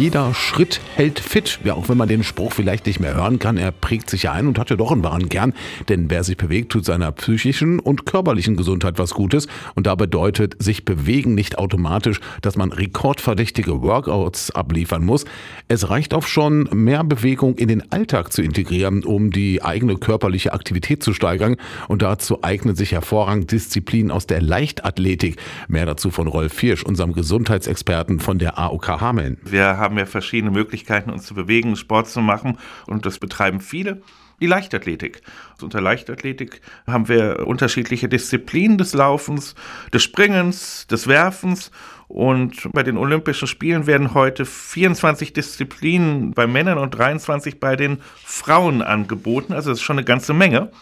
Jeder Schritt hält fit. Ja, auch wenn man den Spruch vielleicht nicht mehr hören kann, er prägt sich ja ein und hat ja doch einen wahren Kern. Denn wer sich bewegt, tut seiner psychischen und körperlichen Gesundheit was Gutes. Und da bedeutet sich bewegen nicht automatisch, dass man rekordverdächtige Workouts abliefern muss. Es reicht auch schon, mehr Bewegung in den Alltag zu integrieren, um die eigene körperliche Aktivität zu steigern. Und dazu eignet sich hervorragend Disziplin aus der Leichtathletik. Mehr dazu von Rolf Fiersch, unserem Gesundheitsexperten von der AOK Hameln. Wir haben ja verschiedene Möglichkeiten, uns zu bewegen, Sport zu machen und das betreiben viele die Leichtathletik. Also unter Leichtathletik haben wir unterschiedliche Disziplinen des Laufens, des Springens, des Werfens und bei den Olympischen Spielen werden heute 24 Disziplinen bei Männern und 23 bei den Frauen angeboten. Also das ist schon eine ganze Menge.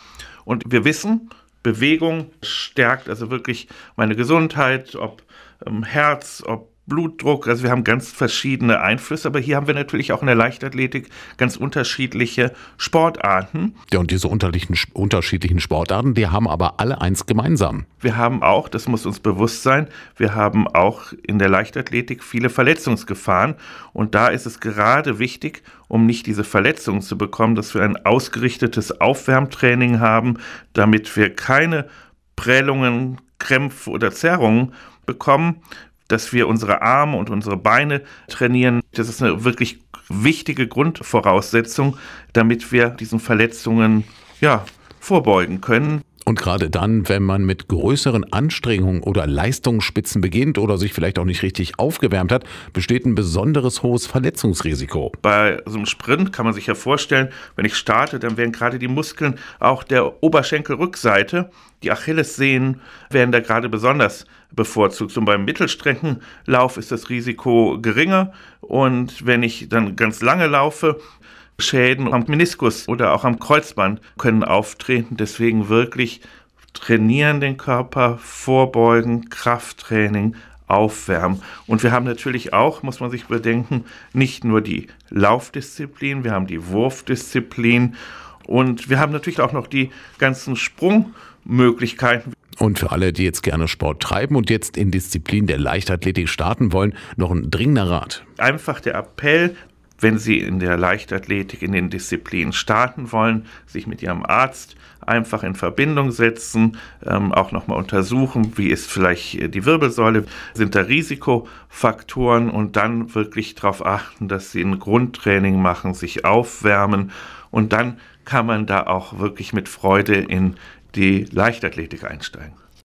Und wir wissen, Bewegung stärkt also wirklich meine Gesundheit, ob ähm, Herz, ob Blutdruck, also wir haben ganz verschiedene Einflüsse, aber hier haben wir natürlich auch in der Leichtathletik ganz unterschiedliche Sportarten. Ja, und diese unterschiedlichen, unterschiedlichen Sportarten, die haben aber alle eins gemeinsam. Wir haben auch, das muss uns bewusst sein, wir haben auch in der Leichtathletik viele Verletzungsgefahren und da ist es gerade wichtig, um nicht diese Verletzungen zu bekommen, dass wir ein ausgerichtetes Aufwärmtraining haben, damit wir keine Prellungen, Krämpfe oder Zerrungen bekommen dass wir unsere Arme und unsere Beine trainieren. Das ist eine wirklich wichtige Grundvoraussetzung, damit wir diesen Verletzungen ja, vorbeugen können. Und gerade dann, wenn man mit größeren Anstrengungen oder Leistungsspitzen beginnt oder sich vielleicht auch nicht richtig aufgewärmt hat, besteht ein besonderes hohes Verletzungsrisiko. Bei so einem Sprint kann man sich ja vorstellen, wenn ich starte, dann werden gerade die Muskeln auch der Oberschenkelrückseite, die Achillessehnen werden da gerade besonders bevorzugt. Und beim Mittelstreckenlauf ist das Risiko geringer. Und wenn ich dann ganz lange laufe, Schäden am Meniskus oder auch am Kreuzband können auftreten. Deswegen wirklich trainieren den Körper, vorbeugen, Krafttraining, aufwärmen. Und wir haben natürlich auch, muss man sich bedenken, nicht nur die Laufdisziplin, wir haben die Wurfdisziplin und wir haben natürlich auch noch die ganzen Sprungmöglichkeiten. Und für alle, die jetzt gerne Sport treiben und jetzt in Disziplin der Leichtathletik starten wollen, noch ein dringender Rat. Einfach der Appell, wenn Sie in der Leichtathletik in den Disziplinen starten wollen, sich mit Ihrem Arzt einfach in Verbindung setzen, ähm, auch nochmal untersuchen, wie ist vielleicht die Wirbelsäule, sind da Risikofaktoren und dann wirklich darauf achten, dass Sie ein Grundtraining machen, sich aufwärmen und dann kann man da auch wirklich mit Freude in die Leichtathletik einsteigen.